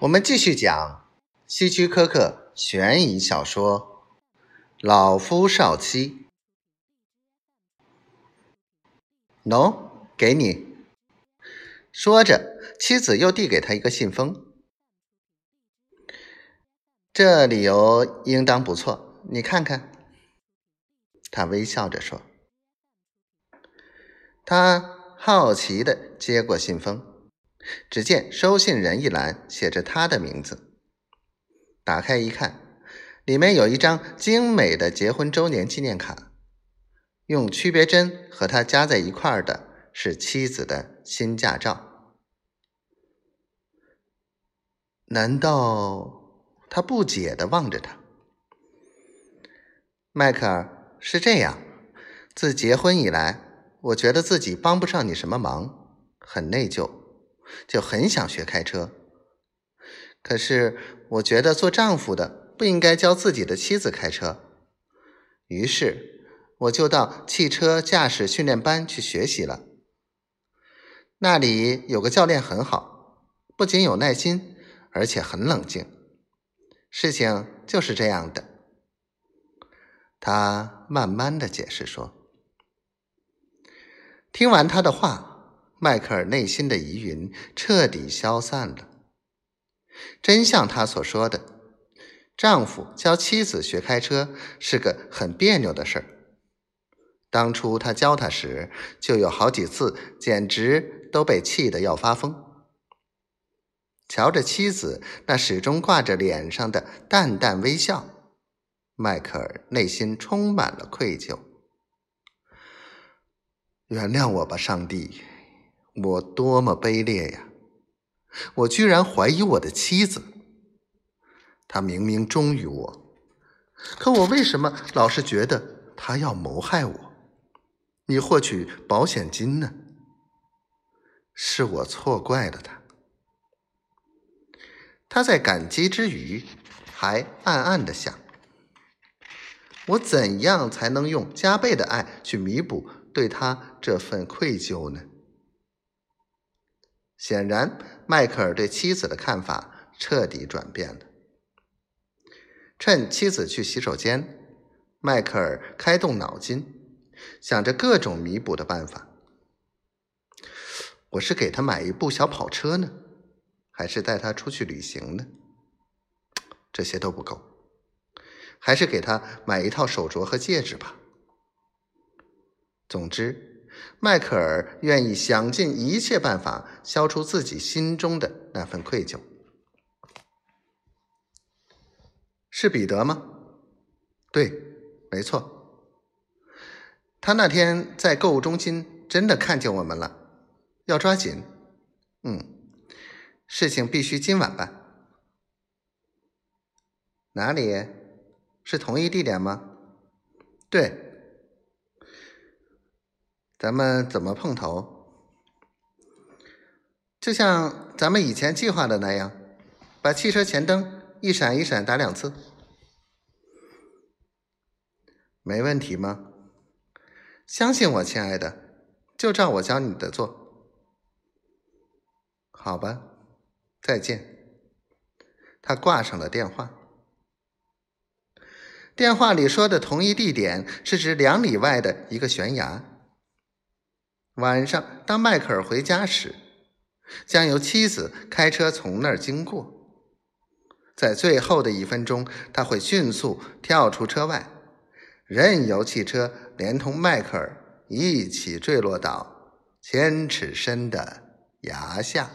我们继续讲希区柯克悬疑小说《老夫少妻》。喏，给你。说着，妻子又递给他一个信封。这理由应当不错，你看看。他微笑着说。他好奇的接过信封。只见收信人一栏写着他的名字。打开一看，里面有一张精美的结婚周年纪念卡，用区别针和他夹在一块儿的是妻子的新驾照。难道他不解的望着他？迈克尔是这样，自结婚以来，我觉得自己帮不上你什么忙，很内疚。就很想学开车，可是我觉得做丈夫的不应该教自己的妻子开车，于是我就到汽车驾驶训练班去学习了。那里有个教练很好，不仅有耐心，而且很冷静。事情就是这样的，他慢慢的解释说。听完他的话。迈克尔内心的疑云彻底消散了。真像他所说的，丈夫教妻子学开车是个很别扭的事儿。当初他教他时，就有好几次，简直都被气得要发疯。瞧着妻子那始终挂着脸上的淡淡微笑，迈克尔内心充满了愧疚。原谅我吧，上帝。我多么卑劣呀！我居然怀疑我的妻子。她明明忠于我，可我为什么老是觉得她要谋害我，你获取保险金呢？是我错怪了她。他在感激之余，还暗暗的想：我怎样才能用加倍的爱去弥补对他这份愧疚呢？显然，迈克尔对妻子的看法彻底转变了。趁妻子去洗手间，迈克尔开动脑筋，想着各种弥补的办法。我是给他买一部小跑车呢，还是带他出去旅行呢？这些都不够，还是给他买一套手镯和戒指吧。总之。迈克尔愿意想尽一切办法消除自己心中的那份愧疚。是彼得吗？对，没错。他那天在购物中心真的看见我们了，要抓紧。嗯，事情必须今晚办。哪里？是同一地点吗？对。咱们怎么碰头？就像咱们以前计划的那样，把汽车前灯一闪一闪打两次，没问题吗？相信我，亲爱的，就照我教你的做。好吧，再见。他挂上了电话。电话里说的同一地点是指两里外的一个悬崖。晚上，当迈克尔回家时，将由妻子开车从那儿经过。在最后的一分钟，他会迅速跳出车外，任由汽车连同迈克尔一起坠落到千尺深的崖下。